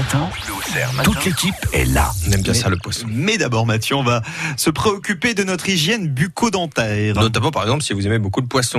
matin, toute l'équipe est là. On aime bien ça le poisson. Mais d'abord, Mathieu, on va se préoccuper de notre hygiène bucco-dentaire. Notamment, par exemple, si vous aimez beaucoup le poisson.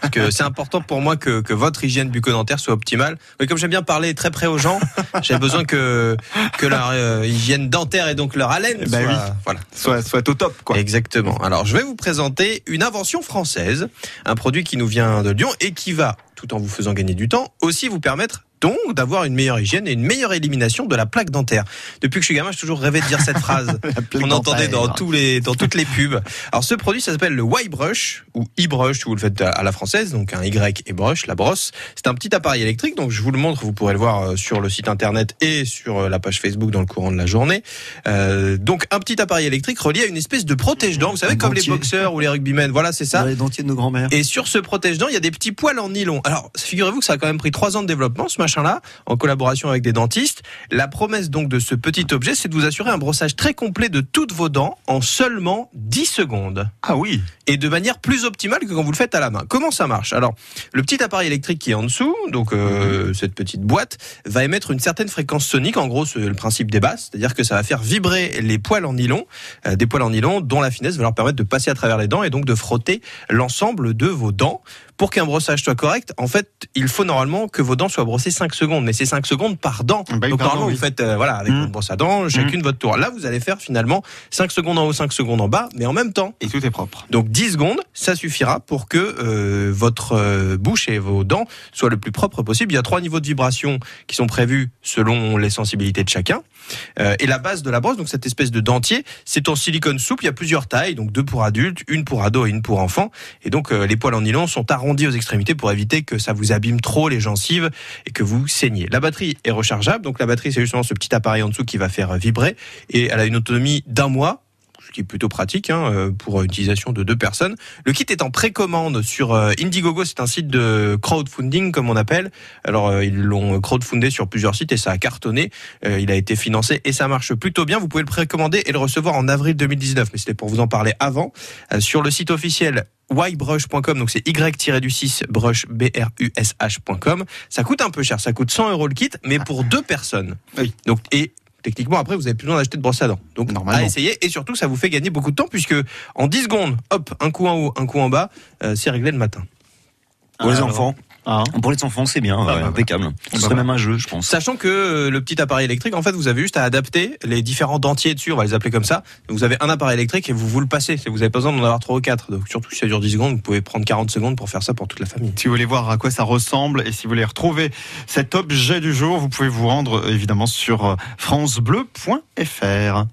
Parce que c'est important pour moi que, que votre hygiène bucco-dentaire soit optimale. Mais comme j'aime bien parler très près aux gens, j'ai besoin que, que leur euh, hygiène dentaire et donc leur haleine Bah soit, oui. voilà. Soit, soit au top, quoi. Exactement. Alors, je vais vous présenter une invention française, un produit qui nous vient de Lyon et qui va, tout en vous faisant gagner du temps, aussi vous permettre donc d'avoir une meilleure hygiène et une meilleure élimination de la plaque dentaire. Depuis que je suis gamin, j'ai toujours rêvé de dire cette phrase qu'on entendait dans tous les dans toutes les pubs. Alors ce produit, ça s'appelle le Y-Brush ou e-brush si vous le faites à la française, donc un Y et brush, la brosse. C'est un petit appareil électrique, donc je vous le montre, vous pourrez le voir euh, sur le site internet et sur euh, la page Facebook dans le courant de la journée. Euh, donc un petit appareil électrique relié à une espèce de protège-dents, vous savez Un comme les boxeurs ou les rugbymen, voilà c'est ça. Les dentiers de nos grands-mères. Et sur ce protège-dents, il y a des petits poils en nylon. Alors, figurez-vous que ça a quand même pris trois ans de développement, ce machin-là, en collaboration avec des dentistes. La promesse donc de ce petit objet, c'est de vous assurer un brossage très complet de toutes vos dents en seulement 10 secondes. Ah oui. Et de manière plus optimale que quand vous le faites à la main. Comment ça marche? Alors, le petit appareil électrique qui est en dessous, donc euh, cette petite boîte, va émettre une certaine fréquence sonique. En gros, c'est le principe des basses, c'est-à-dire que ça va faire vibrer les poils en nylon, euh, des poils en nylon dont la finesse va leur permettre de passer à travers les dents et donc de frotter l'ensemble de vos dents. Pour qu'un brossage soit correct, en fait, il faut normalement que vos dents soient brossées 5 secondes, mais c'est 5 secondes par dent. Bah donc normalement, oui. vous faites euh, voilà avec Mm. votre brosse à dents, chacune votre tour. Là, vous allez faire finalement 5 secondes en haut, 5 secondes en bas, mais en même temps. Et tout est propre. Donc 10 secondes, ça suffira pour que euh, votre euh, bouche et vos dents soient le plus propres possible. Il y a trois niveaux de vibration qui sont prévus selon les sensibilités de chacun. Euh, et la base de la brosse, donc cette espèce de dentier, c'est en silicone souple. Il y a plusieurs tailles, donc deux pour adultes, une pour ados et une pour enfants. Et donc euh, les poils en nylon sont arrondis aux extrémités pour éviter que ça vous abîme trop les gencives et que vous saignez. La batterie est rechargeable, donc la batterie c'est justement ce petit appareil en dessous qui va faire vibrer et elle a une autonomie d'un mois ce qui est plutôt pratique hein, euh, pour utilisation de deux personnes. Le kit est en précommande sur euh, Indiegogo, c'est un site de crowdfunding comme on appelle. Alors euh, ils l'ont crowdfundé sur plusieurs sites et ça a cartonné. Il a été financé et ça marche plutôt bien. Vous pouvez le précommander et le recevoir en avril 2019, mais c'était pour vous en parler avant. Sur le site officiel ybrush.com, donc c'est y-du-6 brush b-r-u-s-h.com. Ça coûte un peu cher, ça coûte 100 euros le kit, mais pour deux personnes. Oui. Donc et techniquement après vous avez plus besoin d'acheter de brosse à dents. Donc Normalement. à essayer et surtout ça vous fait gagner beaucoup de temps puisque en 10 secondes, hop, un coup en haut, un coup en bas, euh, c'est réglé le matin. Pour les Alors. enfants. Ah. Pour les enfants, c'est bien, ouais, bah. impeccable. Ce bah, serait bah. même un jeu, je pense. Sachant que euh, le petit appareil électrique, en fait, vous avez juste à adapter les différents dentiers dessus, on va les appeler comme ça. Vous avez un appareil électrique et vous vous le passez. Vous n'avez pas besoin d'en avoir trois ou quatre. Donc surtout si ça dure 10 secondes, vous pouvez prendre 40 secondes pour faire ça pour toute la famille. Si vous voulez voir à quoi ça ressemble et si vous voulez retrouver cet objet du jour, vous pouvez vous rendre euh, évidemment sur euh, francebleu.fr.